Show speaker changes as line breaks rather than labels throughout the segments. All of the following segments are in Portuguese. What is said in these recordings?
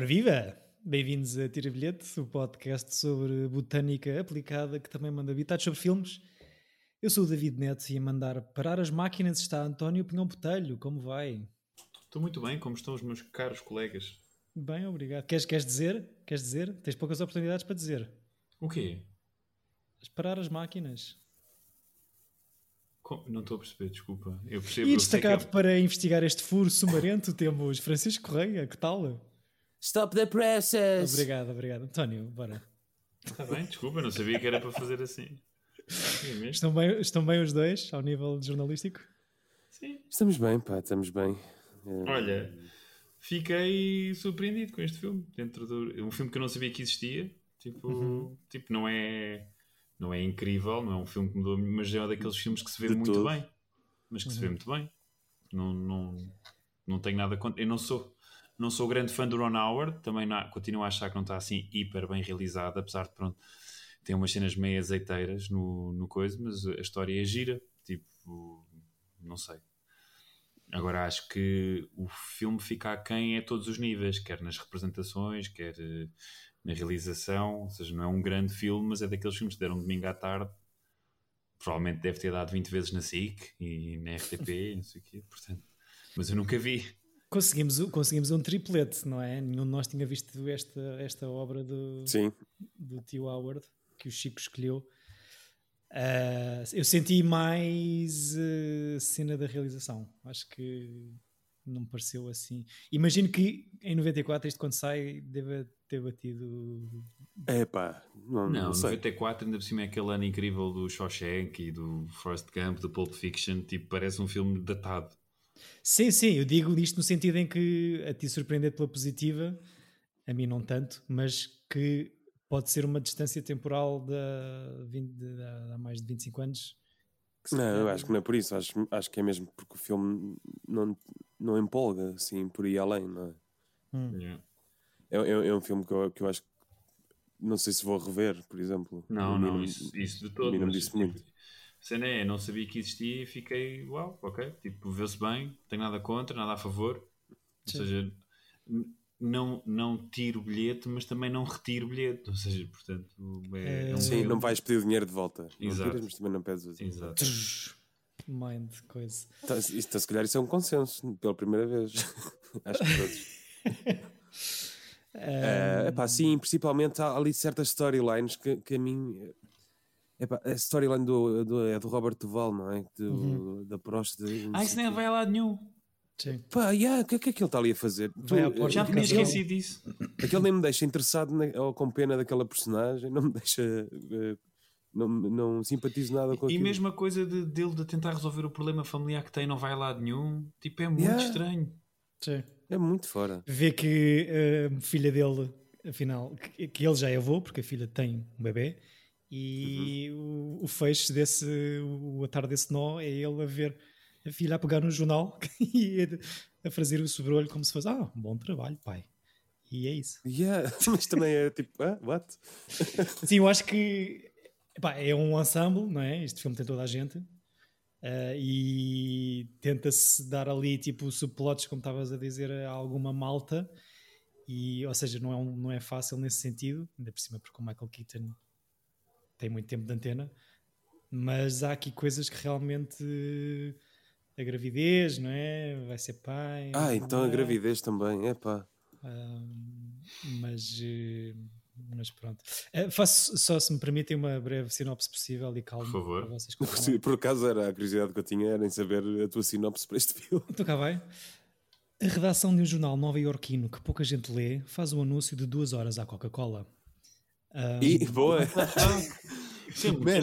Ora viva! Bem-vindos a Tira Bilhete, o podcast sobre botânica aplicada que também manda habitados sobre filmes. Eu sou o David Neto e a mandar parar as máquinas está António Pinhão Botelho. Como vai?
Estou muito bem, como estão os meus caros colegas?
Bem, obrigado. Queres, queres dizer? Queres dizer? Tens poucas oportunidades para dizer.
O quê?
Parar as máquinas.
Com- Não estou a perceber, desculpa. Eu percebo.
E
eu sei que é-
destacado para investigar este furo sumarento temos Francisco Correia. Que tal?
Stop the presses!
Obrigado, obrigado. António, bora.
Está bem, desculpa, não sabia que era para fazer assim. É?
Estão bem, estão bem os dois ao nível jornalístico?
Sim.
Estamos bem, pá, estamos bem. É,
Olha, fiquei surpreendido com este filme. Dentro do... Um filme que eu não sabia que existia. Tipo,
Uhum.
tipo não é. Não é incrível, não é um filme que me deu, mas é um daqueles filmes que se vê
De
muito
todo.
bem. Mas que se vê
Uhum.
muito bem. Não, não, não tenho nada contra. Eu não sou, não sou grande fã do Ron Howard, também não- continuo a achar que não está assim hiper bem realizado, apesar de pronto, tem umas cenas meio azeiteiras no, no coisa, mas a história é gira. Tipo, não sei. Agora acho que o filme fica a todos os níveis, quer nas representações, quer eh, na realização. Ou seja, não é um grande filme, mas é daqueles filmes que deram domingo à tarde. Provavelmente deve ter dado 20 vezes na SIC e na RTP, não sei o quê. Portanto, mas eu nunca vi.
Conseguimos, conseguimos um triplete, não é? Nenhum de nós tinha visto esta, esta obra do,
Sim,
do tio Howard que o Chico escolheu. Ah, eu senti mais eh, cena da realização. Acho que não me pareceu assim. Imagino que em 94, isto quando sai, deve ter batido.
é pá, não, não,
Não,
sei.
94 ainda por cima é aquele ano incrível do Shawshank e do Forrest Gump, do Pulp Fiction. Tipo, parece um filme datado.
Sim, sim, eu digo isto no sentido em que a ti surpreender pela positiva, a mim não tanto, mas que pode ser uma distância temporal de, 20 de- de há mais de 25 anos.
Não, acho que não é por isso. Acho, acho que é mesmo porque o filme não, não empolga assim por aí além, não é?
Hum.
Yeah.
É, é- é um filme que eu, que eu acho que não sei se vou rever, por exemplo.
Não, não, isso, isso de todo.
não me disse muito.
A cena é, não sabia que existia e fiquei, uau, ok. Tipo, vê-se bem, não tenho nada contra, nada a favor. Ou
Sim.
seja, n- não, não tiro o bilhete, mas também não retiro o bilhete. Ou seja, portanto, é, é um
Eh,
Sim, não vais pedir o dinheiro de volta. Não
Exato.
tiras, mas também não pedes. o-
Exato.
Trrr, Mind, coisa.
Então, isso, então, se calhar isso é um consenso, pela primeira vez. acho que todos. É epá, sim, principalmente há ali certas storylines que, que a mim. Epá, a storyline do, do, é do Robert Duval, não é? Do,
Uhum.
Da próstata. e não
Ah, isso nem
quê.
vai a lado nenhum.
Sim.
Pá, yeah, o que, é- que é que ele está ali a fazer?
À porta
Já
do
tinha esquecido disso.
Aquele nem me deixa interessado na- ou com pena daquela personagem, não me deixa. eh, não, não simpatizo nada com
E
aquilo.
mesmo a coisa de, dele de tentar resolver o problema familiar que tem não vai a lado nenhum. Tipo, é muito
Yeah.
estranho.
Sim.
É muito fora.
Vê que a filha dele, afinal, que, que ele já é avô, porque a filha tem um bebê, e
Uhum.
o, o fecho desse, o atar desse nó é ele a ver a filha a pegar no jornal e a, a fazer o sobrolho como se fosse, ah, bom trabalho, pai. E é isso.
Yeah, mas também é tipo, ah, what?
Sim, eu acho que epá, é um ensemble, não é? Este filme tem toda a gente. ah, e tenta-se dar ali tipo subplots, como estavas a dizer, a alguma malta. E, ou seja, não é, um- não é fácil nesse sentido, ainda por cima porque o Michael Keaton tem muito tempo de antena. Mas há aqui coisas que realmente a gravidez, não é? Vai ser pai.
Ah, então a
é?
gravidez também, é pá.
Mas, eh, mas pronto. Eh, faço só, se me permitem, uma breve sinopse possível e calma.
Por favor.
para vocês
Por, por acaso era a curiosidade que eu tinha era em saber a tua sinopse para este filme.
Então cá vai. A redação de um jornal nova-iorquino que pouca gente lê faz um anúncio de duas horas à Coca-Cola.
E boa!
É muito
Man,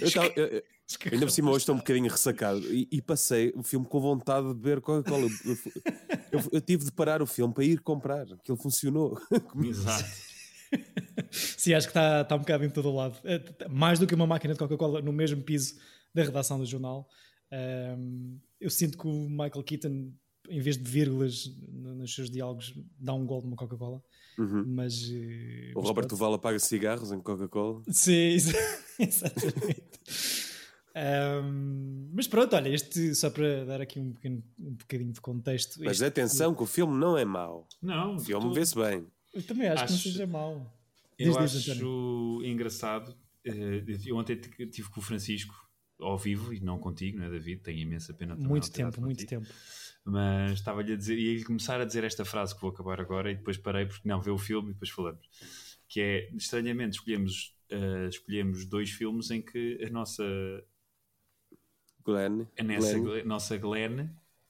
eu tava- eu- eu- ainda por cima hoje estou um bocadinho ressacado e, e passei o filme com vontade de beber Coca-Cola. Eu, eu- eu tive de parar o filme para ir comprar, aquilo funcionou.
Exato.
Sim, acho que está tá um bocado em todo o lado. T- Mais do que uma máquina de Coca-Cola no mesmo piso da redação do jornal. Ahm, eu sinto que o Michael Keaton, em vez de vírgulas nos seus diálogos, dá um gol de uma Coca-Cola.
Uhum.
Mas. eh,
O
mas
Robert
pronto.
Duval apaga cigarros em Coca-Cola.
Sim, exa- exatamente. Um, mas pronto, olha, este só para dar aqui um, pequeno, um bocadinho de contexto.
Mas
este,
atenção que o filme não é mau.
Não,
O filme
tu-
vê-se bem.
Eu também acho, que não
Acho-
seja mau.
Eu
Diz, diz,
acho engraçado. eh, Eu ontem t- tive com o Francisco ao vivo e não contigo, não é, David? Tenho imensa pena também
Muito tempo, muito
contigo.
tempo.
Mas estava-lhe a dizer, ia começar a dizer esta frase que vou acabar agora e depois parei porque não vê o filme e depois falamos. Que é, estranhamente, escolhemos, eh, escolhemos dois filmes em que a nossa,
Glenn.
a nossa,
Glenn.
Glenn- nossa Glenn,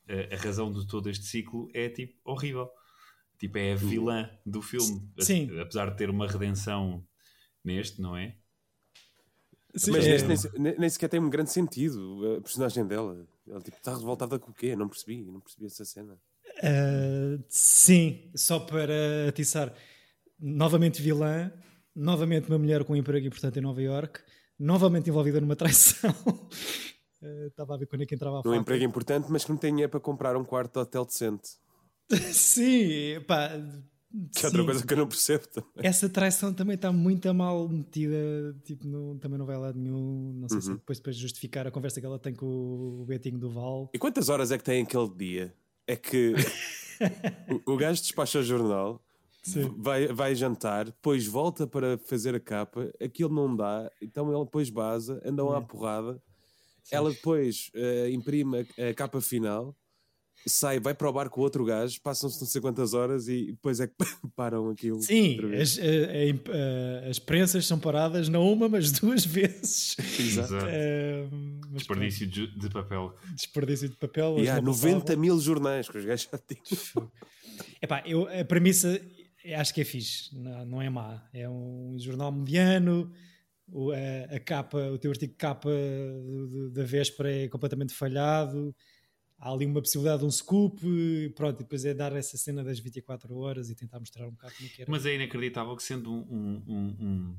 eh, a razão de todo este ciclo é tipo horrível. Tipo, é a vilã do filme.
Sim.
Apesar de ter uma redenção neste, não é?
Sim,
Mas
é-
neste nem, nem- sequer tem um grande sentido a personagem dela. Ela tipo, está revoltada com o quê? Não percebi, não percebi essa cena.
Uh, sim, só para atiçar. Novamente vilã, novamente uma mulher com um emprego importante em Nova York, novamente envolvida numa traição. Uh, Estava a ver quando é que entrava a
Num
faca.
emprego importante, mas que não tem dinheiro para comprar um quarto de hotel decente.
Sim, pá.
Que é outra
sim.
coisa que eu não percebo também.
Essa traição também está muito a mal metida, tipo, não- também não vai lado nenhum. Não sei se
Uhum.
depois, depois justificar a conversa que ela tem com o Betinho do Val.
E quantas horas é que tem aquele dia? É que o, o gajo despacha o jornal,
Sim.
vai, vai jantar, depois volta para fazer a capa, aquilo não dá, então ele depois baza, andam à
É.
porrada, ela depois eh, imprime a, a capa final, sai, vai para o bar com outro gajo, passam-se não sei quantas horas e depois é que param aquilo.
Sim,
outra vez.
as, a- a a- as prensas são paradas não uma, mas duas vezes.
Exato.
Uh, mas
Desperdício de, de papel.
desperdício de papel.
E há
não
90
passava.
mil jornais que os gajos já tinham.
Epá, eu, a premissa acho que é fixe, não, não é má. É um jornal mediano, o, a, a capa, o teu artigo de capa da véspera é completamente falhado. Há ali uma possibilidade de um scoop, e pronto, e depois é dar essa cena das 24 horas e tentar mostrar um bocado como é que era.
Mas é inacreditável que sendo um, um, um, um,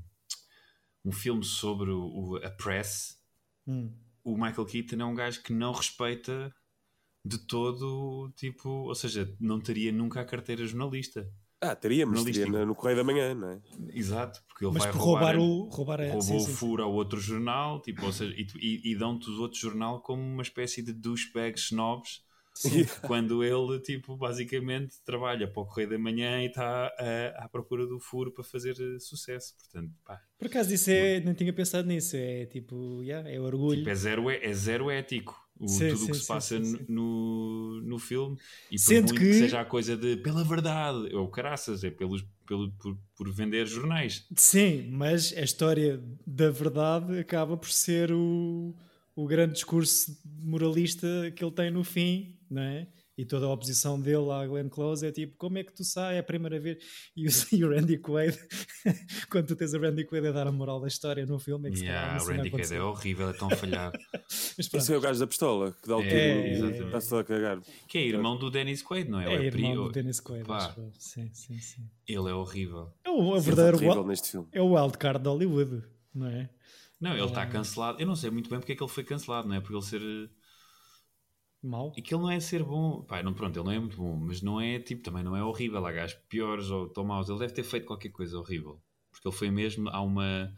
um filme sobre o, o- a press,
Hum.
o Michael Keaton é um gajo que não respeita de todo, tipo, ou seja, não teria nunca a carteira jornalista.
Ah, teria, mas teria no, no Correio da Manhã, não é?
Exato, porque ele
Mas
vai
por
roubar,
roubar, o. Roubar a,
roubou
sim,
o
sim, sim.
furo ao outro jornal, tipo, ou seja, e, e, e dão-te o outro jornal como uma espécie de douchebags snobs, quando ele, tipo, basicamente trabalha para o Correio da Manhã e está ah, à procura do furo para fazer eh, sucesso. Portanto, pá,
Por acaso isso é, não tinha pensado nisso, é tipo, yeah, é orgulho.
tipo, é, zero, é zero ético. O,
Sim,
tudo o que se passa
sim,
no-
sim.
No, no filme e por
Sendo
muito
que-
que... seja a coisa de pela verdade, ou caraças, é pelos, pelo, por, por vender jornais.
Sim, mas a história da verdade acaba por ser o, o grande discurso moralista que ele tem no fim, não é? E toda a oposição dele à Glenn Close é tipo, como é que tu sai a primeira vez? E o, e o Randy Quaid, quando tu tens o Randy Quaid a dar a moral da história no filme, é que se calhar
Yeah,
uma
o Randy Quaid é horrível, é tão falhado.
Esse é o gajo da pistola, que dá o
É,
tiro
exatamente.
e está-se a cagar.
Que é irmão do Dennis Quaid, não é?
é,
Ou
irmão do Dennis Quaid. Sim, sim, sim.
Ele é horrível.
É o, é o
é
verdadeiro
horrível
wild,
neste filme.
é o wildcard de Hollywood, não é?
Não, ele está cancelado. Eu não sei muito bem porque é que ele foi cancelado, não é? Porque ele ser.
Mau.
E que ele não é ser bom. Pá, não, pronto, ele não é muito bom, mas não é tipo, também não é horrível. Há gajos piores ou tão maus. Ele deve ter feito qualquer coisa horrível. Porque ele foi mesmo. Há uma.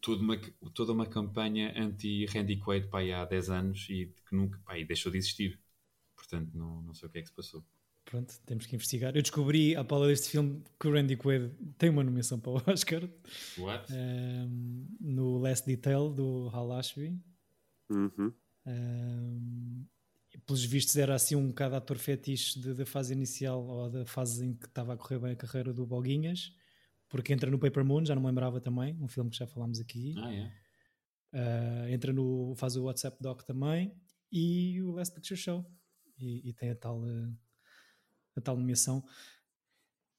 Toda uma, toda uma campanha anti-Randy Quaid pá, há 10 anos e que nunca. Pá, e deixou de existir. Portanto, não, não sei o que é que se passou.
Pronto, temos que investigar. Eu descobri, à pala deste filme, que o Randy Quaid tem uma nomeação para o Oscar
What?
ehm, no Last Detail do Hal Ashby.
Uhum.
E pelos vistos, era assim um bocado ator fetiche de- da fase inicial ou da fase em que estava a correr bem a carreira do Boguinhas, porque entra no Paper Moon, já não me lembrava também, um filme que já falámos aqui.
Ah, é?
Uh, entra no. faz o WhatsApp Doc também e o Last Picture Show. E, e tem a tal, uh, a tal nomeação.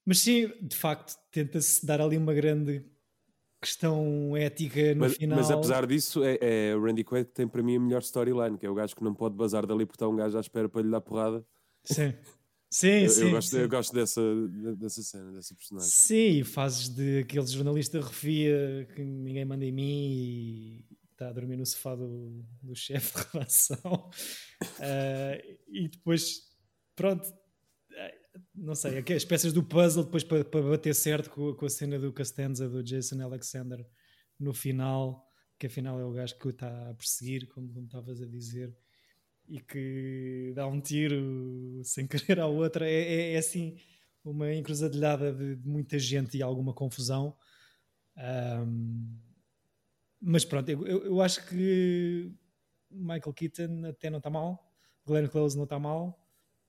Mas sim, de facto, tenta-se dar ali uma grande questão ética no
Mas,
final.
mas apesar disso, é, é o Randy Quaid que tem para mim a melhor storyline, que é o gajo que não pode bazar dali porque está um gajo à espera para lhe dar porrada.
Sim, sim,
Eu,
sim.
eu gosto,
sim.
eu gosto dessa, dessa cena, dessa personagem.
Sim, fazes de aquele jornalista refia que ninguém manda em mim e está a dormir no sofá do, do chefe de redação. Ah, e depois, pronto, não sei, as peças do puzzle depois para, para bater certo com, com a cena do Costanza do Jason Alexander no final que afinal é o gajo que o está a perseguir, como, estavas a dizer, e que dá um tiro sem querer à outra. É, é, é assim uma encruzilhada de, de, muita gente e alguma confusão. Um, mas pronto, eu, eu, acho que Michael Keaton até não está mal, Glenn Close não está mal.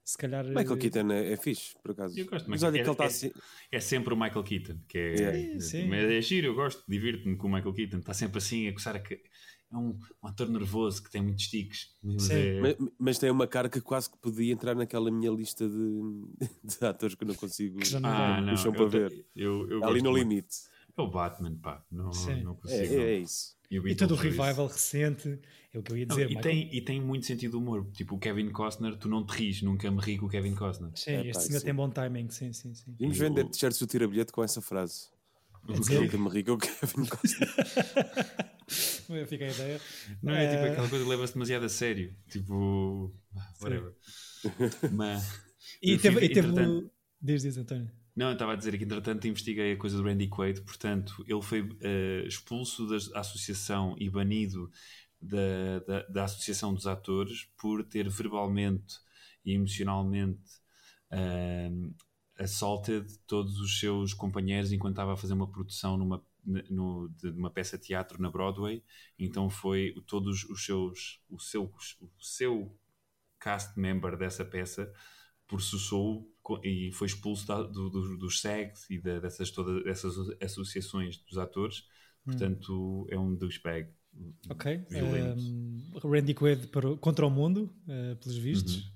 Se calhar.
Michael Keaton é, é fixe, por acaso.
Eu gosto Mas olha é, que ele está é, assim. É sempre o Michael Keaton, que é. é. Mas é giro, eu gosto, divirto-me com o Michael Keaton. Está sempre assim a coçar a. É um, um ator nervoso que tem muitos tiques.
Mas, é... mas, mas, tem uma cara que quase que podia entrar naquela minha lista de, de atores que eu não consigo. Que não
ah, não, eu,
para ver.
Eu, eu
Ali no muito. limite.
É o Batman, pá. Não, não consigo.
É, é isso.
E, e todo o revival recente, é o que eu ia dizer.
Não, e, tem, e tem muito sentido de humor. Tipo, o Kevin Costner, tu não te ris, nunca me ri com o Kevin Costner.
Sim, é, este senhor tem bom timing, sim, sim, sim.
Vimos vender t-shirts do tira-bilhete com essa frase. Nunca me ri com o Kevin Costner.
Fica a ideia.
Não é, tipo aquela coisa que leva-se demasiado a sério. Tipo, whatever. Mas.
E teve, e teve o... Diz, diz, António.
Não, eu estava a dizer que entretanto investiguei a coisa do Randy Quaid, portanto, ele foi uh, expulso da associação e banido da, da, da, Associação dos Atores por ter verbalmente e emocionalmente uh, assaulted todos os seus companheiros enquanto estava a fazer uma produção numa, no, de uma peça de teatro na Broadway. Então foi todos os seus, o seu, o seu cast member dessa peça processou e foi expulso da, do, do, dos SEGs e da, dessas todas essas associações dos atores. Hum. Portanto, hum. é um douchebag.
Ok. Um, Randy Quaid para, contra o mundo, uh, pelos vistos. Uhum.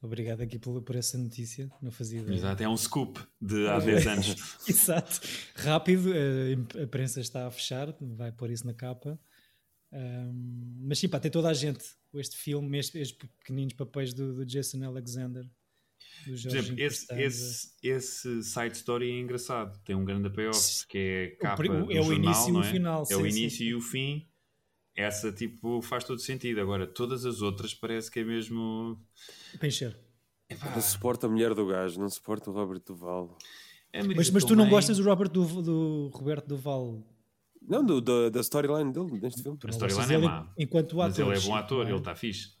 Obrigado aqui por, por, essa notícia, não fazia ideia.
Exato, é um scoop de há 10 anos.
Exato, rápido, a imprensa está a fechar, vai pôr isso na capa. Um, mas sim, pá, tem toda a gente este filme, estes, estes pequeninos papéis do, do Jason Alexander
por exemplo, esse, esse, esse side story é engraçado, tem um grande payoff, que é capa o, é o jornal, início e o é? final. É sim, o início sim. e o fim. Essa tipo faz todo sentido. Agora, todas as outras parece que é mesmo.
Pencher.
Não suporta a mulher do gajo, não suporta o Robert Duval.
É, mas, mas tu não gostas do Robert do, do Roberto Duval?
Não, do, do da storyline dele neste filme.
A storyline é má.
Enquanto
ator. Mas ele é bom ator, é? ele está fixe.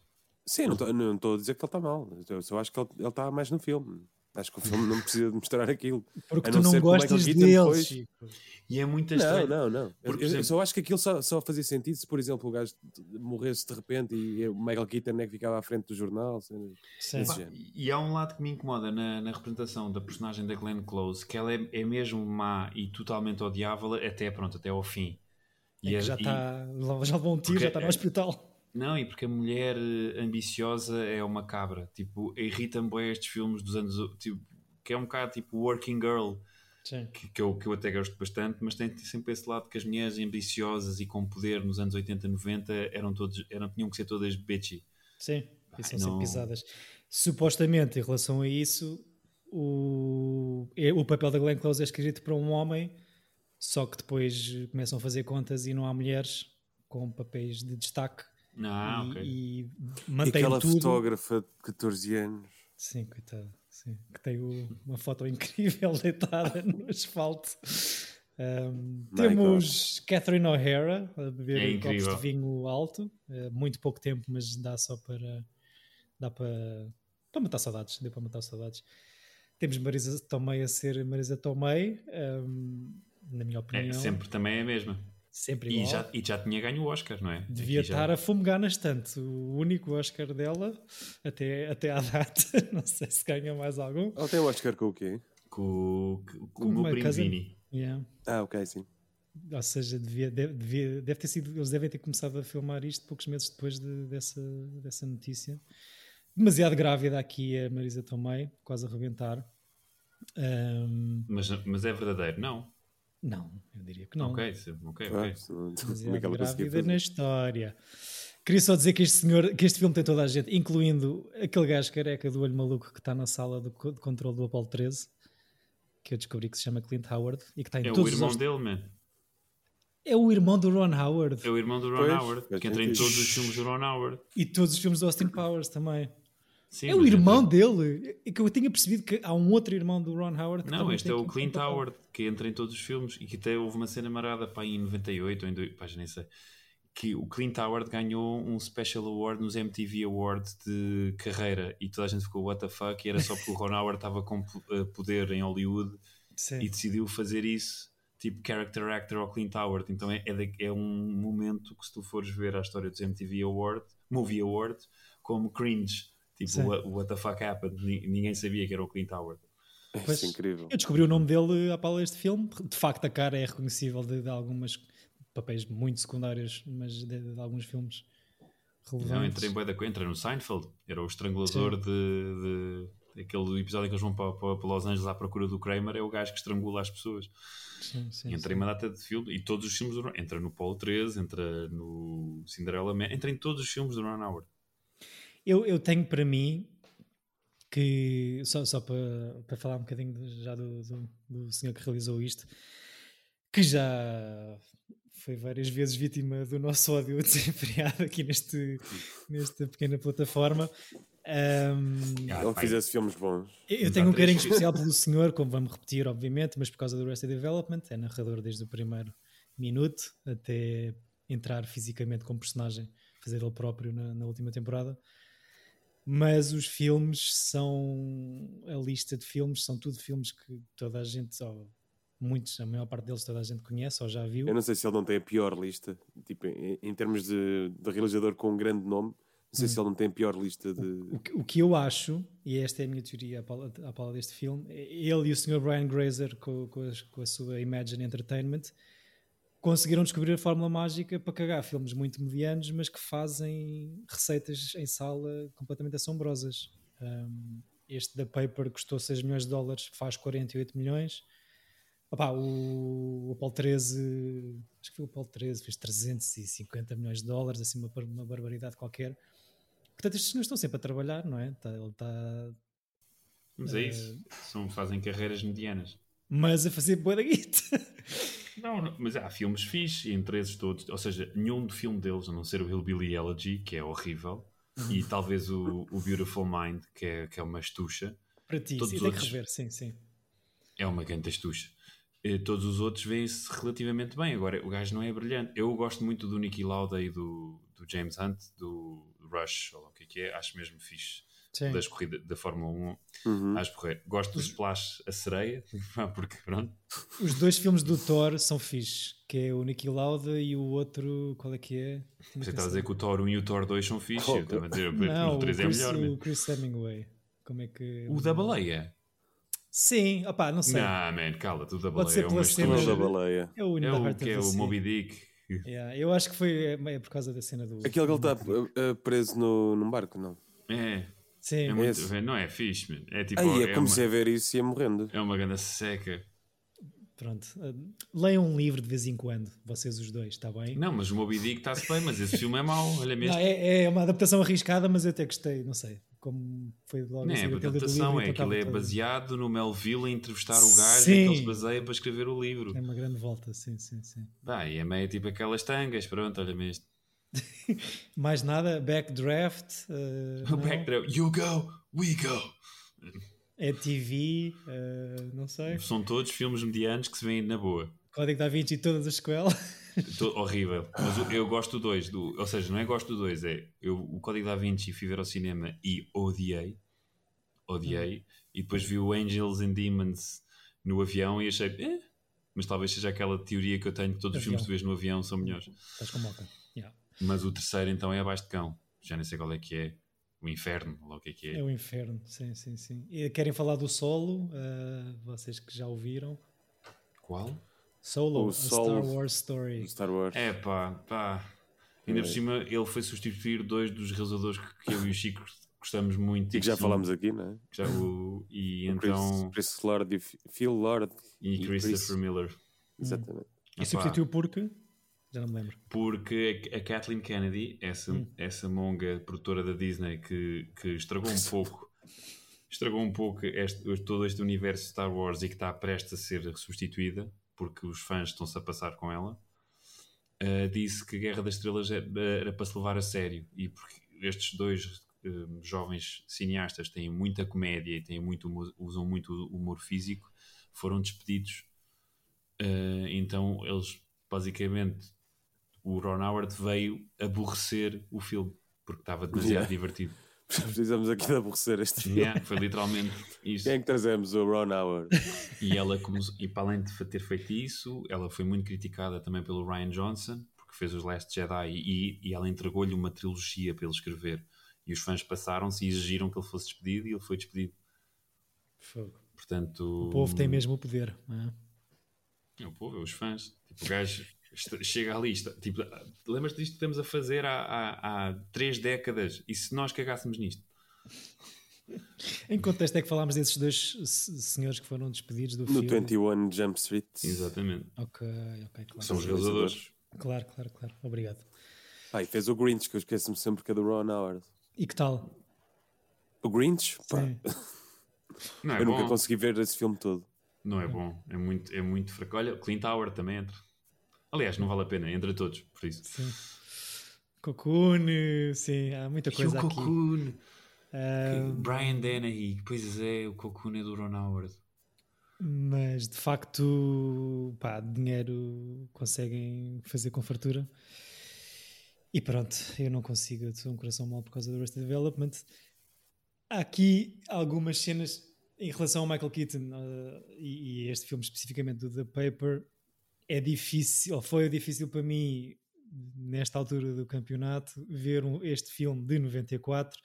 Sim, não estou a dizer que ele está mal. Eu só acho que ele está mais no filme. Acho que o filme não precisa de mostrar aquilo.
Porque tu não gostas deles.
E é muito
estranho. Não, não, não. Porque, eu, exemplo... eu, só acho que aquilo só, só fazia sentido se, por exemplo, o gajo morresse de repente e o Michael Keaton é que ficava à frente do jornal. Sim.
E há um lado que me incomoda na, na representação da personagem da Glenn Close, que ela é, é mesmo má e totalmente odiável até, pronto, até ao fim.
É e é, já está, já levou um tiro, já está no é hospital.
Não, e porque a mulher eh, ambiciosa é uma cabra. Tipo, irrita-me bem estes filmes dos anos. Tipo, que é um bocado tipo Working Girl. Que, que, eu, que eu até gosto bastante, mas tem sempre esse lado que as mulheres ambiciosas e com poder nos anos 80, 90 eram todos, eram, tinham que ser todas bitchy.
Sim, e são não... sempre pisadas. Supostamente, em relação a isso, o, é, o papel da Glenn Close é escrito para um homem, só que depois começam a fazer contas e não há mulheres com papéis de destaque
ah, e, okay.
e mantém
e aquela
tudo.
fotógrafa de 14 anos.
Sim, coitada. Sim, que tem o, uma foto incrível deitada no asfalto. Um, temos Catherine O'Hara a beber é copos de vinho alto. Uh, muito pouco tempo, mas dá só para. dá para. para matar saudades. Deu para matar saudades. Temos Marisa Tomei a ser Marisa Tomei, um, na minha é, opinião. É,
sempre também é a mesma.
Sempre igual.
E já, e já tinha ganho o Oscar, não é?
Devia Aqui estar já... a fumegar na estante. O único Oscar dela, até, até à data, não sei se ganha mais algum.
Ela tem o Oscar com o quê?
Com, com, com o meu primo Vini.
Yeah.
Ah, ok, sim.
Ou seja, devia, devia, deve ter sido, eles devem ter começado a filmar isto poucos meses depois de, dessa, dessa notícia. Demasiado grávida aqui a Marisa Tomei, quase a arrebentar. Um...
Mas, mas é verdadeiro, não?
Não, eu diria que não.
Ok, ok, ok.
Demasiado é grávida na história. Queria só dizer que este, senhor, que este filme tem toda a gente, incluindo aquele gajo careca do olho maluco que está na sala do, de controle do Apollo 13, que eu descobri que se chama Clint Howard e que está em
é
todos
o irmão
os...
dele, man.
É o irmão do Ron Howard.
É o irmão do Ron pois, Howard, que entra em todos os filmes do Ron Howard.
E todos os filmes do Austin Powers também. Sim, é o irmão é... dele. Que eu tinha percebido que há um outro irmão do Ron Howard.
Não, este é o Clint Howard, que entra em todos os filmes e que até houve uma cena marada pá, em 98 ou em. Pá, nem sei. que o Clint Howard ganhou um Special Award nos MTV Awards de carreira e toda a gente ficou what the fuck e era só porque o Ron Howard estava com eh, poder em Hollywood
Sim.
e decidiu fazer isso tipo character actor ao Clint Howard então é, é, de- é um momento que se tu fores ver a história dos MTV Award Movie Award como cringe tipo
Sim.
what, what the fuck happened Ni- ninguém sabia que era o Clint Howard
Pois,
Isso é incrível.
Eu descobri o nome dele à pala deste filme. De facto, a cara é reconhecível de, de algumas papéis muito secundários, mas de, de alguns filmes
não
relevantes.
entrei em bué da co- entra no Seinfeld era o estrangulador de, de aquele episódio que eles vão para, para, para Los Angeles à procura do Kramer é o gajo que estrangula as pessoas
Sim, sim,
entra em uma data de filme e todos os filmes do Ron- entra no Paulo 13 entra no Cinderella Man entra em todos os filmes do Ron Howard
Eu, eu tenho para mim que, só, só para, para falar um bocadinho de- já do, do, do senhor que realizou isto, que já foi várias vezes vítima do nosso ódio desenfreado aqui neste, nesta pequena plataforma. Ahm,
Ah,
Ele fizesse filmes bons.
eu tenho um carinho especial pelo senhor, como vamos repetir, obviamente, mas por causa do Arrested Development, é narrador desde o primeiro minuto até entrar fisicamente como personagem, fazer ele próprio na, na última temporada. Mas os filmes são a lista de filmes, são tudo filmes que toda a gente, ou muitos, a maior parte deles toda a gente conhece ou já viu.
Eu não sei se ele não tem a pior lista, tipo, em, em termos de, de realizador com um grande nome, não sei
Hum.
se ele não tem a pior lista de.
O que, o que eu acho, e esta é a minha teoria à pala, à pala deste filme, é ele e o Sr. Brian Grazer, com, com, as- com a sua Imagine Entertainment, conseguiram descobrir a fórmula mágica para cagar filmes muito medianos, mas que fazem receitas em sala completamente assombrosas. Um, este da Paper custou 6 milhões de dólares, faz 48 milhões. Opá, o, o Apollo 13, acho que foi o Apollo 13, fez 350 milhões de dólares, assim uma, uma barbaridade qualquer. Portanto, estes senhores estão sempre a trabalhar, não é? Tá- ele está.
mas é isso São, fazem carreiras medianas
Mas a fazer boa da guita.
não, não, mas há filmes fixe entre esses todos ou seja, nenhum de filme deles a não ser o Hillbilly Elegy que é horrível e talvez o, o Beautiful Mind que é, que é uma estucha
Para ti,
Todos
sim, tem que rever, sim, sim.
é uma grande astucha. Eh, Todos os outros veem-se relativamente bem. Agora, o gajo não é brilhante. Eu gosto muito do Nicky Lauda e do, do James Hunt, do Rush, ou lá o que é que é. Acho mesmo fixe.
Sim.
Das corridas da Fórmula 1.
Uhum.
Acho porreiro. Gosto do Splash a sereia, porque pronto.
Os dois filmes do Thor são fixes, que é o Nicky Lauda e o outro, qual é que é?
Você está a dizer que o Thor 1 e o Thor 2 são fixe. Eu estava a dizer,
Não,
o
o
3 é
Chris,
melhor.
o. Chris Hemingway. Como é que...
O da baleia.
Sim, opá, não sei.
Não, man, cala-te. O da
Pode ser
baleia é uma
estrela. da baleia.
É o
É
In the
o que é o. Moby Dick.
Yeah, eu acho que foi é, é por causa da cena do...
Aquele que ele está preso no, num barco, não?
É,
Sim,
é muito, não é fixe, man. É tipo.
Aí
é
eu comecei
uma,
a ver isso e ia morrendo.
é uma grande seca.
pronto. Uh, leiam um livro de vez em quando, vocês os dois, está bem?
Não, mas o Moby Dick está-se bem, mas esse filme é mau, olha mesmo.
Não, é, é uma adaptação arriscada, mas eu até gostei, não sei. Como foi logo
Não é
assim, lido o
adaptação,
livro,
é
então
aquilo é baseado no Melville a entrevistar o gajo
Sim.
e que ele se baseia para escrever o livro.
É uma grande volta, sim, sim, sim.
Bah, e é meio tipo aquelas tangas, pronto, olha mesmo.
Mais nada, backdraft, uh,
backdraft, you go, we go.
é TV, uh, não sei.
São todos filmes medianos que se veem na boa.
Código da Vinci e todas as sequelas.
Tô- horrível. Mas eu gosto do 2. Do, ou seja, não é gosto do 2, é eu, o Código da Vinci fui ver ao cinema e odiei. Odiei. E depois vi o Angels and Demons no avião e achei. Eh, mas talvez seja aquela teoria que eu tenho que todos os
Avião.
filmes que tu vês no avião são melhores.
Estás com moca.
Mas o terceiro então é abaixo de cão. Já nem sei qual é que é. O inferno, lá o que é que é.
É o inferno, sim, sim, sim. E querem falar do solo? Uh, vocês que já ouviram.
Qual?
Solo,
O
a
Solo.
Star Wars Story.
Star Wars.
É pá, pá. Ainda por
É.
cima ele foi substituir dois dos realizadores que, que eu e o Chico gostamos muito.
E que já
são-
falámos aqui, não é?
Já o, e
O
então.
Chris, Chris Lord e Phil Lord.
E,
e
Christopher
Chris.
Miller.
Exatamente.
E
Epá,
substituiu porque? Já não me lembro.
Porque a, a Kathleen Kennedy, essa,
Hum.
essa monga produtora da Disney que, que estragou um pouco. Estragou um pouco este- todo este universo Star Wars e que está prestes a ser substituída, porque os fãs estão-se a passar com ela. uh, disse que Guerra das Estrelas era, era para se levar a sério e porque estes dois um, jovens cineastas têm muita comédia e têm muito humor- usam muito humor físico, foram despedidos. Uh, então eles basicamente o Ron Howard veio aborrecer o filme porque estava demasiado
Yeah.
divertido.
Precisamos aqui de aborrecer este filme.
Yeah, foi literalmente isso.
Quem é que trazemos? O Ron Howard.
E ela começou, e para além de ter feito isso, ela foi muito criticada também pelo Ryan Johnson, porque fez os Last Jedi e, e ela entregou-lhe uma trilogia para ele escrever. E os fãs passaram-se e exigiram que ele fosse despedido e ele foi despedido.
Fogo.
Portanto,
O povo tem mesmo o poder. não é?
É o povo, é os fãs. Tipo, o gajo chega ali, está, tipo, lembras-te disto que estamos a fazer há, há, há três décadas e se nós cagássemos nisto?
Em contexto é que falámos desses dois senhores que foram despedidos do
No
filme?
21 Jump Street.
Exatamente.
Ok, ok, claro.
São os realizadores.
Claro, claro, claro. Obrigado.
Ah, e fez o Grinch, que eu esqueço-me sempre que é do Ron Howard.
E que tal?
O Grinch?
Não é
eu nunca
bom.
consegui ver esse filme todo.
Não é bom. É muito, é muito fraco. Olha, Clint Howard também entra. Aliás, não vale a pena, entra todos, por isso.
Sim. Cocoon, sim, há muita
E o
coisa aqui.
Cocoon.
Ah,
Brian Dennehy. Pois é, o Cocoon é do Ron Howard.
mas de facto, pá, dinheiro conseguem fazer com fartura. E pronto, eu não consigo, eu sou um coração mau por causa do Arrested Development. Há aqui algumas cenas em relação ao Michael Keaton ah, e, e este filme especificamente do The Paper. É difícil, ou foi difícil para mim, nesta altura do campeonato, ver um- este filme de 94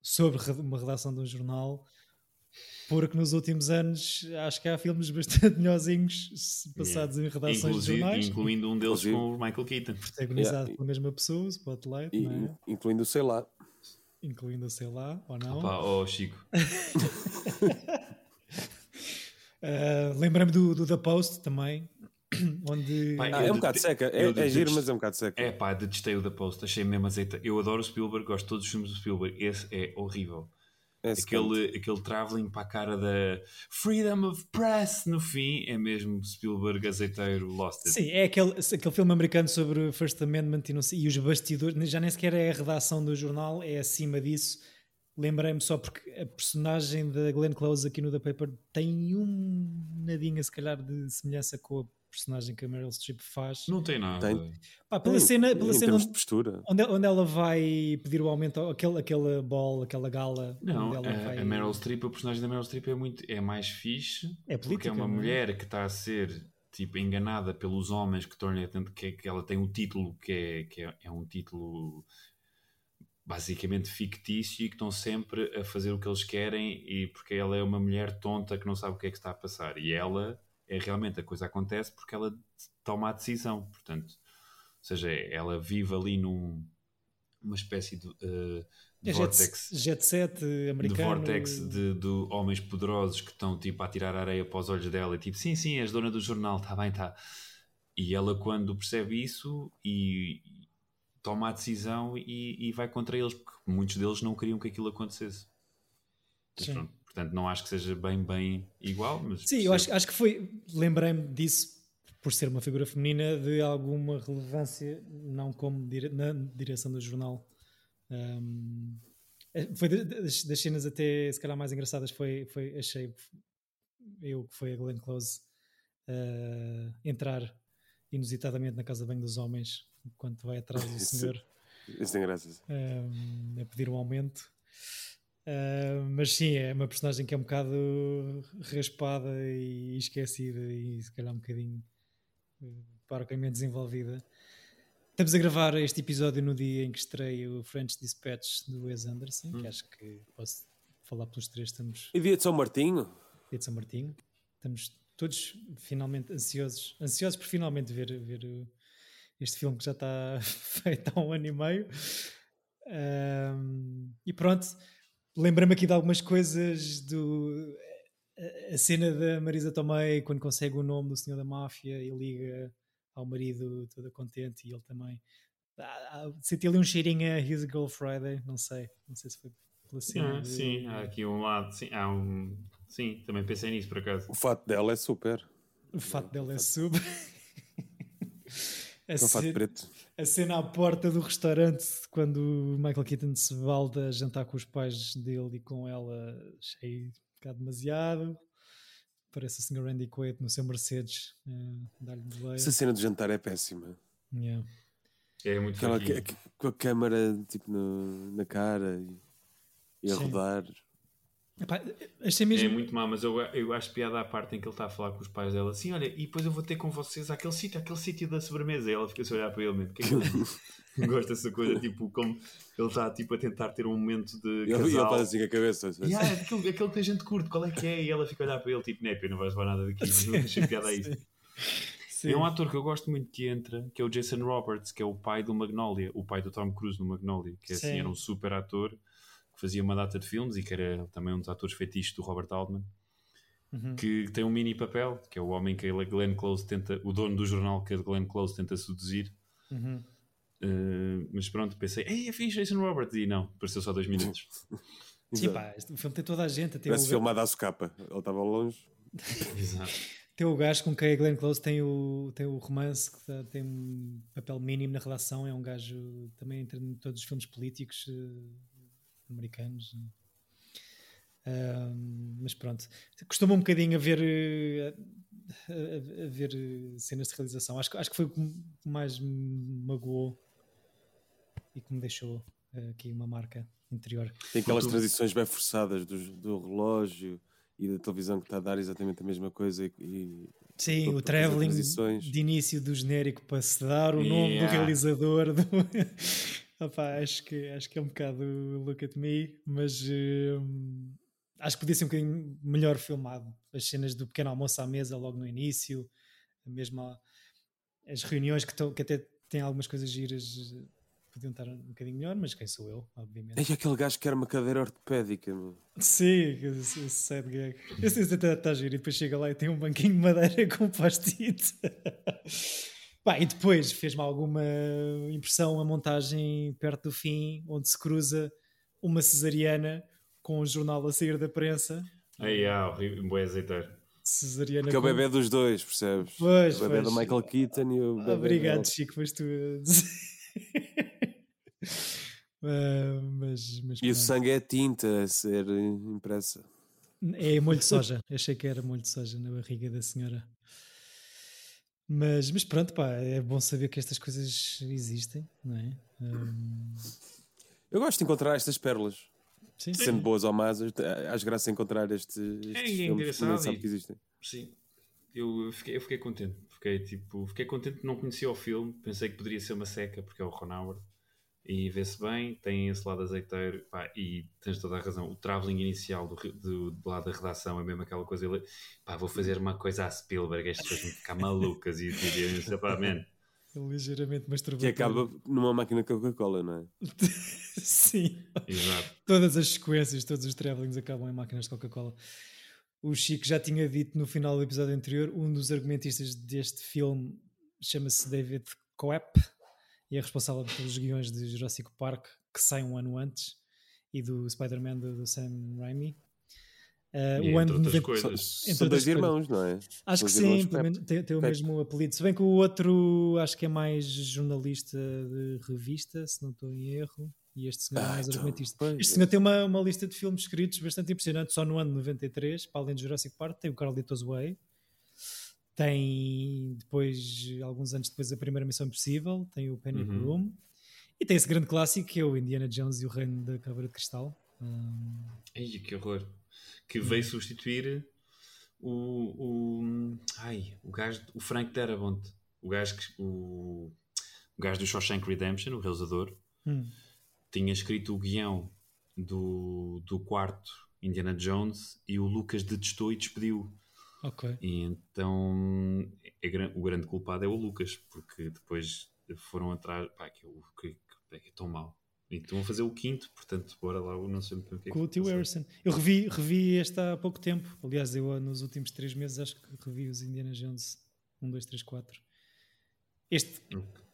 sobre re- uma redação de um jornal porque nos últimos anos acho que há filmes bastante melhorzinhos passados em redações de
Inclusive,
jornais,
incluindo um deles
Inclusive-
com o Michael Keaton.
protagonizado
Yeah.
pela mesma pessoa, Spotlight,
E,
não é?
Incluindo, sei lá.
incluindo, sei lá, ou não.
Opa, oh, Chico.
Uh, Lembrei-me do, do The Post também, onde
Pai,
Ah, é um bocado seca. É, é
de-
giro, mas é um bocado seca.
É pá, detestei o da Post, achei mesmo azeita. Eu adoro o Spielberg, gosto de todos os filmes do Spielberg. Esse é horrível.
É secante.
Aquele, aquele travelling para a cara da Freedom of Press no fim é mesmo Spielberg azeiteiro Lost It.
Sim, é aquele, aquele filme americano sobre o First Amendment e, não sei- e os bastidores, já nem sequer é a redação do jornal, é acima disso. Lembrei-me só porque a personagem da Glenn Close aqui no The Paper tem um nadinha, se calhar, de semelhança com a personagem que a Meryl Streep faz.
Não tem nada.
Tem.
Pá, pela
Tem,
cena, pela cena onde,
de postura.
onde, onde ela vai pedir o aumento, aquele, aquela ball, aquela gala.
Não,
onde ela
a,
vai...
a Meryl Streep, o personagem da Meryl Streep é, muito, é mais fixe
É
porque
política,
é uma
não é?
mulher que está a ser tipo, enganada pelos homens que tornam que, que ela tem um título que é, que é, é um título basicamente fictício e que estão sempre a fazer o que eles querem e porque ela é uma mulher tonta que não sabe o que é que está a passar e ela é realmente a coisa acontece porque ela toma a decisão portanto ou seja ela vive ali num uma espécie de, uh, de
É
vortex
jet, jet set americano.
de vortex de, de homens poderosos que estão tipo a tirar areia para os olhos dela e tipo, sim, sim, és dona do jornal, está bem, está. E ela quando percebe isso e, toma a decisão e, e vai contra eles, porque muitos deles não queriam que aquilo acontecesse. Mas
Sim.
pronto, portanto, não acho que seja bem, bem igual, mas
Sim, eu acho, acho que foi. Lembrei-me disso por ser uma figura feminina de alguma relevância, não como dire, na direção do jornal. Um, foi das, das cenas até se calhar mais engraçadas foi, foi achei eu que foi a Glenn Close uh, entrar inusitadamente na casa de banho dos homens enquanto vai atrás do senhor
Isso tem graças.
um, a pedir um aumento. Uh, mas sim, é uma personagem que é um bocado raspada e esquecida e se calhar um bocadinho uh, parcamente desenvolvida. Estamos a gravar este episódio no dia em que estreia o French Dispatch do Wes Anderson, que acho que posso falar pelos três, estamos
E dia de São Martinho?
dia de São Martinho. Estamos todos finalmente ansiosos, ansiosos por finalmente ver, ver este filme que já está feito há um ano e meio. Um, e pronto, lembrei-me aqui de algumas coisas do a- cena da Marisa Tomei quando consegue o nome do senhor da máfia e liga ao marido toda contente e ele também Ah, ah, senti ali um cheirinho a His Girl Friday, não sei, não sei se foi pela cena.
Ah,
de-
sim, há aqui um lado, sim, há um, sim, também pensei nisso por acaso.
O fato dela é super.
O fato dela é sub. A,
fato
ce-
preto.
a cena à porta do restaurante quando o Michael Keaton se balda a jantar com os pais dele e com ela, achei um bocado demasiado. Parece o Sr. Randy Quaid no seu Mercedes, eh, dar-lhe.
Essa cena de jantar é péssima.
Yeah.
É muito
Aquela, que- que- com a câmara tipo no- na cara e, e a
Sim.
rodar.
Epá, achei
É
mesmo.
muito má, mas eu, eu acho piada à parte em que ele está a falar com os pais dela assim: olha, e depois eu vou ter com vocês àquele sítio, aquele sítio da sobremesa. E ela fica-se a olhar para ele mesmo. Que é que ele gosta dessa coisa? Tipo, como ele está tipo, a tentar ter um momento de
E ele, ele
casal.
faz assim com a cabeça.
Yeah, é aquele, aquele que a gente curte, qual é que é? E ela fica a olhar para ele, tipo, Népia, não vais levar nada daqui. Não achei piada a isso.
Sim.
É um ator que eu gosto muito que entra, que é o Jason Roberts, que é o pai do Magnolia, o pai do Tom Cruise no Magnolia, que assim
Sim.
era um super ator fazia uma data de filmes e que era também um dos atores fetiches do Robert Altman,
Uhum.
que tem um mini papel, que é o homem que a Glenn Close tenta, o dono do jornal que a Glenn Close tenta seduzir.
Uhum.
Uh, mas pronto, pensei, ei, é fixe Jason Roberts, e não, pareceu só dois minutos.
Sim, pá, o filme tem toda a gente. Tem
Parece
o,
filmado à socapa. Ele estava longe.
Exato.
tem o gajo com quem a Glenn Close tem o, tem o romance, que tá- tem um papel mínimo na relação. É um gajo também entra em todos os filmes políticos eh, americanos. Ahm, mas pronto, costuma um bocadinho a ver, eh, a, a- a ver eh, cenas de realização. Acho, que- acho que foi o que mais me magoou e que me deixou eh, aqui uma marca interior.
Tem aquelas transições bem forçadas do, do relógio e da televisão que está a dar exatamente a mesma coisa. E, e-
Sim, o travelling
transições.
de início do genérico para se dar o nome do
Yeah.
realizador. Do... Opá, acho, que, acho que é um bocado look at me, mas hum, acho que podia ser um bocadinho melhor filmado. As cenas do pequeno almoço à mesa logo no início, mesmo as reuniões que, tão- que até têm algumas coisas giras podiam estar um bocadinho melhor, mas quem sou eu, obviamente.
Ei, aquele gajo que era uma cadeira ortopédica. meu.
Sim, esse sad gag. Esse até está giro. E depois chega lá e tem um banquinho de madeira com post-it. Pá, e depois fez-me alguma impressão a montagem perto do fim, onde se cruza uma cesariana com o jornal a sair da prensa.
Aí há, horrível, bué azeiteiro.
Cesariana
Que é o
com-
bebê dos dois, percebes?
Pois,
o bebê
pois.
do Michael Keaton e o bebê
Obrigado,
dela.
Chico, foste tu a dizer. Ah, mas, mas
E o sangue é tinta a ser impressa.
É molho de soja. Achei que era molho de soja na barriga da senhora. Mas, mas pronto, pá, é bom saber que estas coisas existem, não é? Hum,
Eu gosto de encontrar estas pérolas.
sim,
Sendo boas ou más, acho graça encontrar estes, estes
É
que
engraçado
ninguém sabe
e-
que existem.
Sim. Eu fiquei, eu fiquei contente. Fiquei, tipo, fiquei contente que não conhecia o filme. Pensei que poderia ser uma seca, porque é o Ron Howard. E vê-se bem, tem esse lado azeiteiro. Pá, e tens toda a razão. O travelling inicial do, do, do lado da redação é mesmo aquela coisa. Ele, pá, vou fazer uma coisa à Spielberg. Estas pessoas vão ficar malucas. E dizem isso, pá, man.
ligeiramente
Que
masturbatório.
acaba numa máquina de Coca-Cola, não é?
sim.
Exato.
Todas as sequências, todos os travelings acabam em máquinas de Coca-Cola. O Chico já tinha dito no final do episódio anterior, um dos argumentistas deste filme chama-se David Coep e é responsável pelos guiões de Jurassic Park, que sai um ano antes, e do Spider-Man do, do Sam Raimi. Uh, o ano
entre
de
outras
90
coisas.
Entre
São dois irmãos, não é?
Acho que
Os irmãos
sim, tem, tem o mesmo apelido. Se bem que o outro acho que é mais jornalista de revista, se não estou em erro, e este senhor é
Ah,
mais
então,
argumentista.
pois,
Este senhor tem uma, uma lista de filmes escritos bastante impressionante, só no ano de 93, para além de Jurassic Park, tem o Carlitos Way, tem depois, alguns anos depois, a primeira Missão Impossível, tem o Panic
Uhum.
Room, e tem esse grande clássico que é o Indiana Jones e o Reino da Caveira de Cristal. Hum,
Ai, que horror. Que veio substituir o, o. Ai, o gajo. O Frank Darabont. O gajo que. O, o gajo do Shawshank Redemption, o realizador,
hum.
tinha escrito o guião do, do quarto Indiana Jones e o Lucas detestou e despediu.
Ok.
E então é o grande culpado é o Lucas, porque depois foram atrás. Pá, que, que, que, que é tão mal. E estão a fazer o quinto, portanto, bora lá, eu não sei muito bem o que é
com o Tio. Harrison. Eu revi, revi este há pouco tempo. Aliás, eu nos últimos três meses acho que revi os Indiana Jones 1, 2, 3, 4. Este,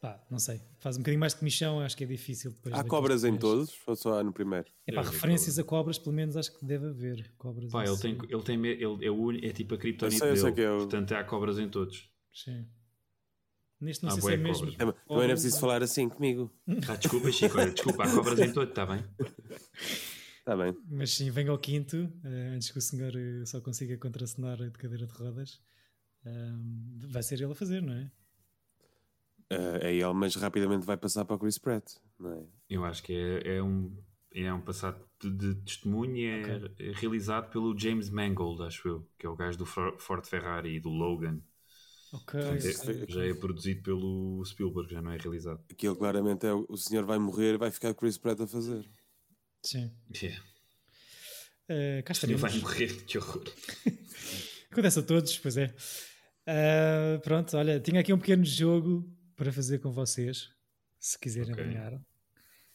pá, não sei, faz um bocadinho mais de comichão, acho que é difícil depois.
Há cobras em todos ou só há no primeiro?
É pá,
Eu
referências
cobras.
a cobras, pelo menos acho que deve haver cobras.
Pá,
em
ele tem,
si.
ele tem ele é, o, é tipo a
Eu eu sei
dele,
que é o-
portanto há cobras em todos.
Sim. Neste não
Ah,
sei se é mesmo.
cobras.
É, também não é preciso falar assim comigo.
Tá, desculpa, Chico, olha, desculpa, há cobras em todos, está bem?
Está bem.
Mas sim, venha ao quinto, eh, antes que o senhor eh, só consiga contracenar de cadeira de rodas. Vai ser ele a fazer, não é?
Uh, aí ele, mas rapidamente vai passar para o Chris Pratt, não é?
Eu acho que é, é um, é um passado de, de testemunho e é, okay. realizado pelo James Mangold, acho eu, que é o gajo do Ford Ferrari e do Logan.
Ok.
É, já é produzido pelo Spielberg, já não é realizado.
Aquilo claramente é o senhor vai morrer e vai ficar Chris Pratt a fazer.
Sim.
Yeah.
Uh, cá
estaremos. vai morrer, que horror.
Acontece a todos, pois é. Uh, pronto, olha, tinha aqui um pequeno jogo para fazer com vocês, se quiserem okay. ganhar.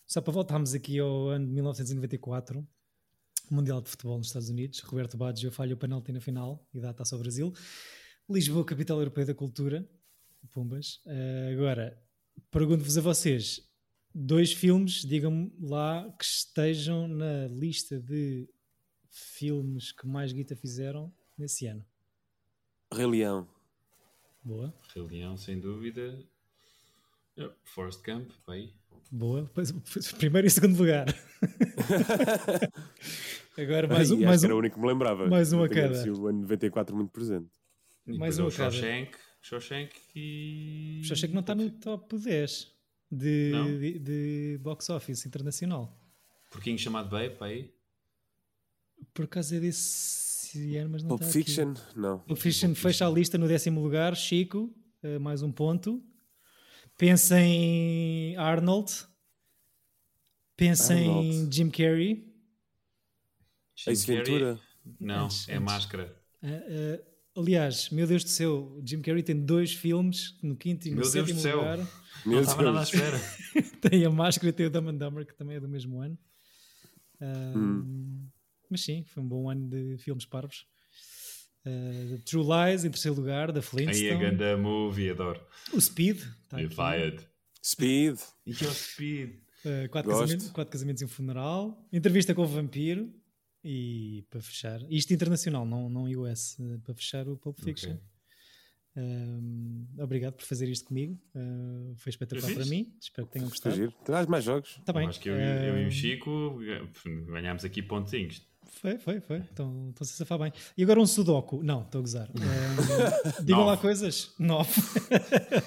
Só para voltarmos aqui ao ano de 1994, Mundial de Futebol nos Estados Unidos. Roberto Baggio falha o penalti na final e dá a taça ao Brasil. Lisboa, capital europeia da cultura. Pumbas. Uh, agora, pergunto-vos a vocês: dois filmes, digam-me lá, que estejam na lista de filmes que mais guita fizeram nesse ano.
Rei Leão.
Boa.
Rei Leão, sem dúvida. Forest Camp, vai.
Boa. Primeiro e segundo lugar. Agora mais um. Mais um,
era o único que me lembrava.
Mais uma cada.
O ano 94 muito presente.
E mais uma cada. Shawshank, Shawshank e.
Shawshank não está no top 10 de, de, de, box office internacional.
Porquinho chamado Babe, aí?
Por causa desse ano, mas não
Pulp
está
Fiction?
Aqui.
Não.
Pulp Fiction fecha a lista no décimo lugar. Chico, uh, mais um ponto. Pensa em Arnold. Pensa Arnold. em Jim Carrey.
Jim Ace Ventura? Não, antes, é antes. Máscara.
Uh, uh, aliás, meu Deus do céu, Jim Carrey tem dois filmes no quinto e no meu sétimo Deus lugar. Céu.
Não estava nada à espera.
tem a Máscara e tem o Dumb and Dumber, que também é do mesmo ano. Hum. Mas sim, foi um bom ano de filmes parvos. Uh, True Lies em terceiro lugar, da Flintstone.
Aí a ganda movie, adoro.
O Speed. Tá
Fired.
Speed.
E que é o Speed?
Uh, quatro, casamentos, quatro casamentos e um funeral. Entrevista com o vampiro. E para fechar, isto internacional, não, não US, uh, para fechar o Pulp Fiction. Okay. Obrigado por fazer isto comigo. Uh, foi espetacular para mim. Espero que tenham gostado.
Traz mais jogos.
Tá bem.
Acho que eu, eu, e o Chico ganhámos aqui pontinhos.
Foi, foi, foi. Então, então se safar bem. E agora um sudoku. Não, estou a gozar. Um, digam lá coisas. Nove.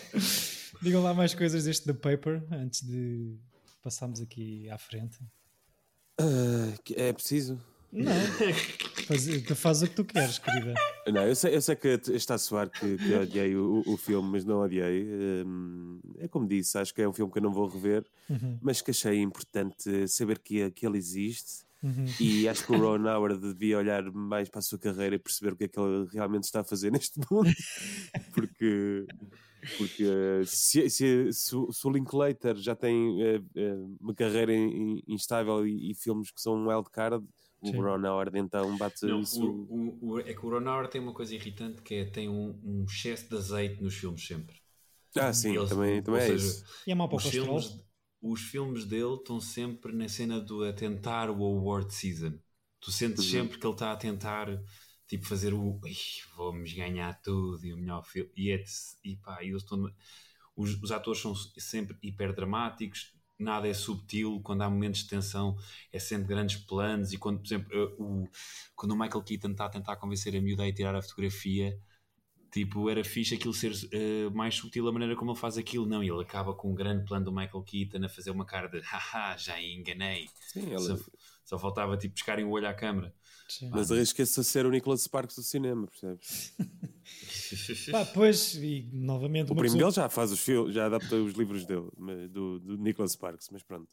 digam lá mais coisas deste The Paper antes de passarmos aqui à frente.
Uh, é preciso?
Não. Faz, faz o que tu queres, querida.
Não, eu sei, eu sei que está a soar que, que odiei o, o, filme, mas não odiei. Um, é como disse, acho que é um filme que eu não vou rever,
uhum.
mas que achei importante saber que, que ele existe
Uhum.
E acho que o Ron Howard devia olhar mais para a sua carreira e perceber o que é que ele realmente está a fazer neste mundo. porque porque se, se, se, se o Linklater já tem uh, uh, uma carreira in, instável e, e, filmes que são um wildcard, o Ron Howard então bate
Não, isso. O, o, o, é que o Ron Howard tem uma coisa irritante que é tem um, um excesso de azeite nos filmes sempre.
Ah, sim, Eles, também, também é seja, isso.
E é mau para o
filmes, os filmes dele estão sempre na cena do a tentar o award season. Tu sentes uhum. sempre que ele está a tentar tipo fazer o vamos ganhar tudo e o melhor filme e, é, e pá, eles estão, os, os atores são sempre hiper dramáticos nada é subtil, quando há momentos de tensão é sempre grandes planos e quando, por exemplo, o, quando o Michael Keaton está a tentar convencer a miúda a tirar a fotografia Tipo, era fixe aquilo ser uh, mais sutil a maneira como ele faz aquilo. Não, ele acaba com um grande plano do Michael Keaton a fazer uma cara de haha, já enganei.
Sim, ele...
só, só, faltava tipo pescarem o olho à câmara.
Sim. Mas arrisca-se a ser o Nicholas Sparks do cinema, percebes?
Pá, pois, e novamente.
O primo pessoa... dele já faz os filmes, já adapta os livros dele, do, do Nicholas Sparks, mas pronto.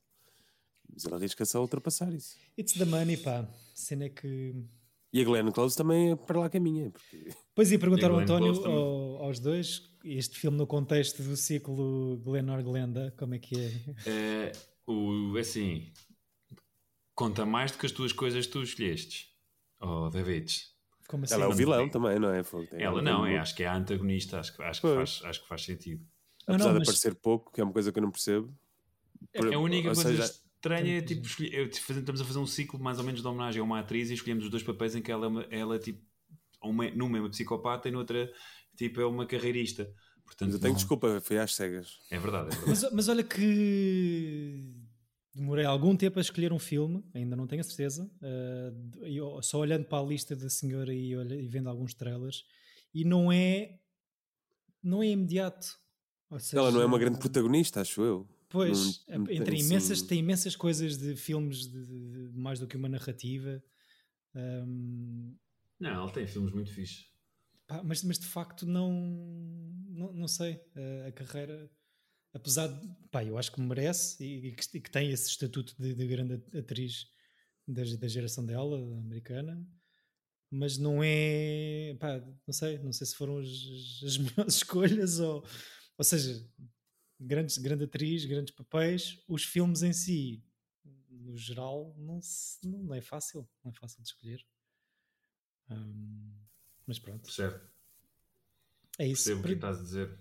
Mas ele arrisca-se a ultrapassar isso.
It's the money, pá. Cena que
e a Glenn Close também é para lá caminha. Porque...
Pois ia perguntar ao António, ao, aos dois, este filme no contexto do ciclo Glenor-Glenda, como é que é?
é o, assim, conta mais do que as tuas coisas que tu escolheste, oh David.
Como assim? Ela é o vilão também, não é?
Ela não, é, acho que é a antagonista, acho, acho, que, faz, acho que faz sentido.
Apesar não, não, de aparecer pouco, que é uma coisa que eu não percebo.
É, é a única coisa seja, estranha é tipo, estamos a fazer um ciclo mais ou menos de homenagem a uma atriz e escolhemos os dois papéis em que ela, é uma, ela tipo, uma, numa é uma psicopata e noutra tipo, é uma carreirista. Portanto,
mas eu tenho não... desculpa, foi às cegas.
É verdade. É verdade.
mas, mas olha que demorei algum tempo a escolher um filme, ainda não tenho a certeza, uh, só olhando para a lista da senhora e, olha, e vendo alguns trailers, e não é, não é imediato Seja,
Ela não é uma grande protagonista, acho eu.
Pois,
Não- não
entre
tem,
imensas,
assim-
tem imensas coisas de filmes de, de- de mais do que uma narrativa. Ahm,
Não, ela tem filmes muito fixes.
pá, mas, mas de facto não, não, não sei. A, a carreira, apesar de pá, eu acho que merece e, e que, e que tem esse estatuto de, de grande atriz da, da geração dela, americana, mas não é pá, não sei, não sei se foram as, as melhores escolhas ou, ou seja, grandes, grande atriz, grandes papéis, os filmes em si, no geral, não, se- não é fácil, não é fácil de escolher. Mas pronto,
Certo.
é isso.
Percebo o que estás a dizer.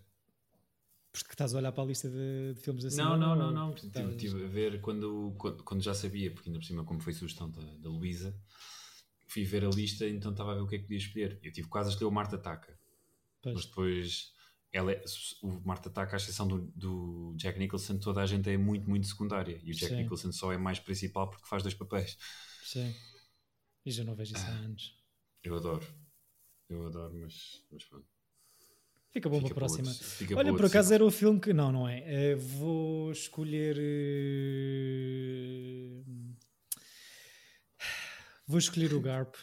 Porque estás a olhar para a lista de, de filmes assim?
Não, não, não, não. Estive
estás-
estive a ver quando, quando, quando já sabia, porque ainda por cima, como foi sugestão da, da Luísa, fui ver a lista então estava a ver o que é que podia escolher. Eu tive quase a escolher o Marta Ataca, mas depois ela é- o Marta Ataca, à exceção do, do Jack Nicholson, toda a gente é muito, muito secundária. E o Jack
Sim.
Nicholson só é mais principal porque faz dois papéis.
Sim. E já não vejo isso há
Ah.
anos.
Eu adoro. Eu adoro, mas, mas pronto.
Fica bom
Fica
para a próxima.
outro-
Olha, por acaso era o filme que. Não, não é. Eh, vou escolher. eh, Vou escolher o Garp.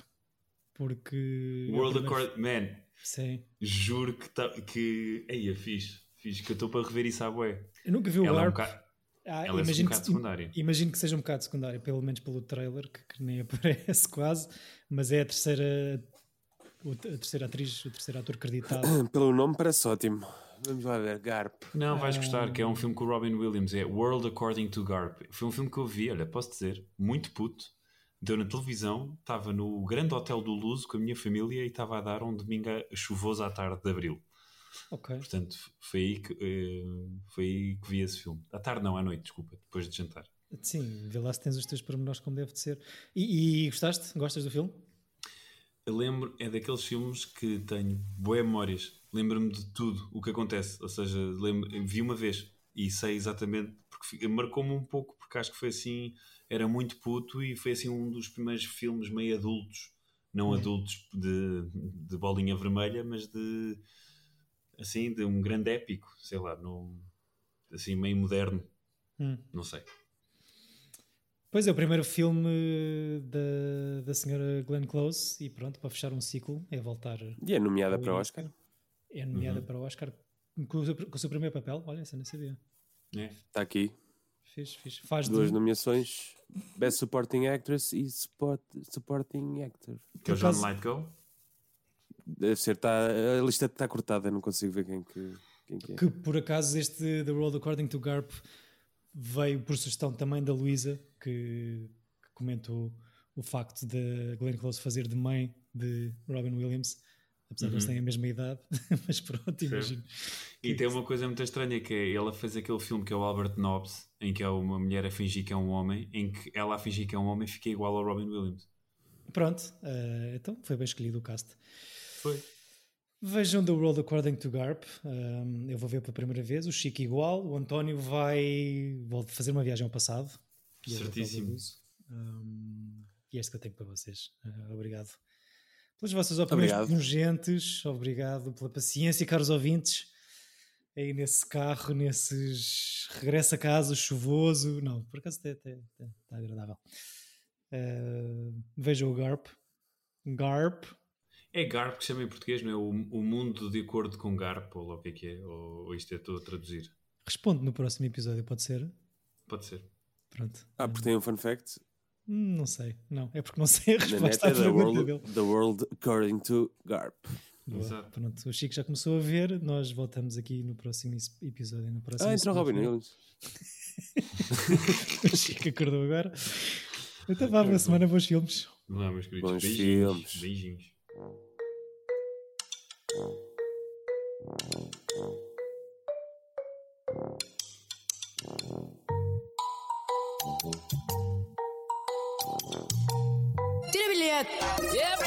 Porque. é
World
primeiro-
Accord... Man,
Sim.
juro que... Tá, que... Ei, é fixe. Fixe, que eu estou para rever isso à bué.
Eu nunca vi o
Ela é um
Garp.
bocado...
Ah,
Ela é um
imagino,
bocado
que,
secundária.
imagino que seja um bocado secundário, pelo menos pelo trailer, que, que nem aparece quase, mas é a terceira, o- a terceira atriz, o terceiro ator acreditado.
Pelo nome parece ótimo. Vamos lá ver, Garp.
Não, vais
Ah.
gostar, que é um filme com o Robin Williams, é World According to Garp. Foi um filme que eu vi, olha, posso dizer, muito puto. Deu na televisão, estava no grande hotel do Luso com a minha família e estava a dar um domingo chuvoso à tarde de abril.
Ok.
Portanto, foi aí que, eh, foi aí que vi esse filme. À tarde não, à noite, desculpa, depois de jantar.
Sim, vê lá se tens os teus pormenores como deve de ser. E, e gostaste? Gostas do filme?
Eu lembro, é daqueles filmes que tenho boas memórias. Lembro-me de tudo o que acontece. Ou seja, lembro, vi uma vez e sei exatamente, porque marcou-me um pouco, porque acho que foi assim, era muito puto e foi assim um dos primeiros filmes meio adultos, não
Hum.
adultos de, de bolinha vermelha, mas de assim, de um grande épico, sei lá, no, assim meio moderno,
Hum.
não sei.
Pois é, o primeiro filme da, da senhora Glenn Close e pronto, para fechar um ciclo, é voltar.
E é nomeada para o
início.
Oscar.
É nomeada
Uhum.
para o Oscar com o, seu- com o seu primeiro papel. Olha, essa não sabia.
É.
Está aqui.
Fiz, fiz. Faz
Duas
de,
nomeações: Best Supporting Actress e Support, Supporting Actor.
Que é o John Lightgo.
Deve ser, tá, a lista está cortada, não consigo ver quem que, quem que é.
que por acaso este The World According to Garp veio por sugestão também da Luísa, que, que comentou o facto de Glenn Close fazer de mãe de Robin Williams, apesar de eles
Uhum.
terem a mesma idade, mas pronto, imagino.
E tem uma coisa muito estranha que é, ela fez aquele filme que é o Albert Nobbs, em que é uma mulher a fingir que é um homem, em que ela a fingir que é um homem fica igual ao Robin Williams.
Pronto, eh, então foi bem escolhido o cast.
Foi.
Vejam The World According to Garp. Um, eu vou ver pela primeira vez. O Chico igual. O António vai fazer uma viagem ao passado. E vou
Certíssimo.
Um, e é este que eu tenho para vocês. Uh, obrigado pelas vossas opiniões
Obrigado.
pungentes. Obrigado pela paciência, caros ouvintes. Aí nesse carro, nesses regresso a casa chuvoso. Não, por acaso está agradável. Uh, vejam o Garp. Garp.
É Garp que chama em português, não é? O, o mundo de acordo com Garp, ou lá o que é que é, ou, ou isto é todo a traduzir.
Responde no próximo episódio, pode ser?
Pode ser.
Pronto.
Ah, porque tem um fun fact.
Hum, Não sei, não. É porque não sei a resposta à
é the
pergunta
world,
dele.
the world According to Garp.
Boa.
Exato.
Pronto, o Chico já começou a ver. Nós voltamos aqui no próximo is- episódio. No próximo
Ah, entrou Robin
segunda-feira.
Williams.
o Chico acordou agora. Então vá, boa semana, bons filmes.
Vamos lá, meus queridos.
Bons
Beijinhos.
filmes.
Beijinhos.
Tira bilhete!
Epa!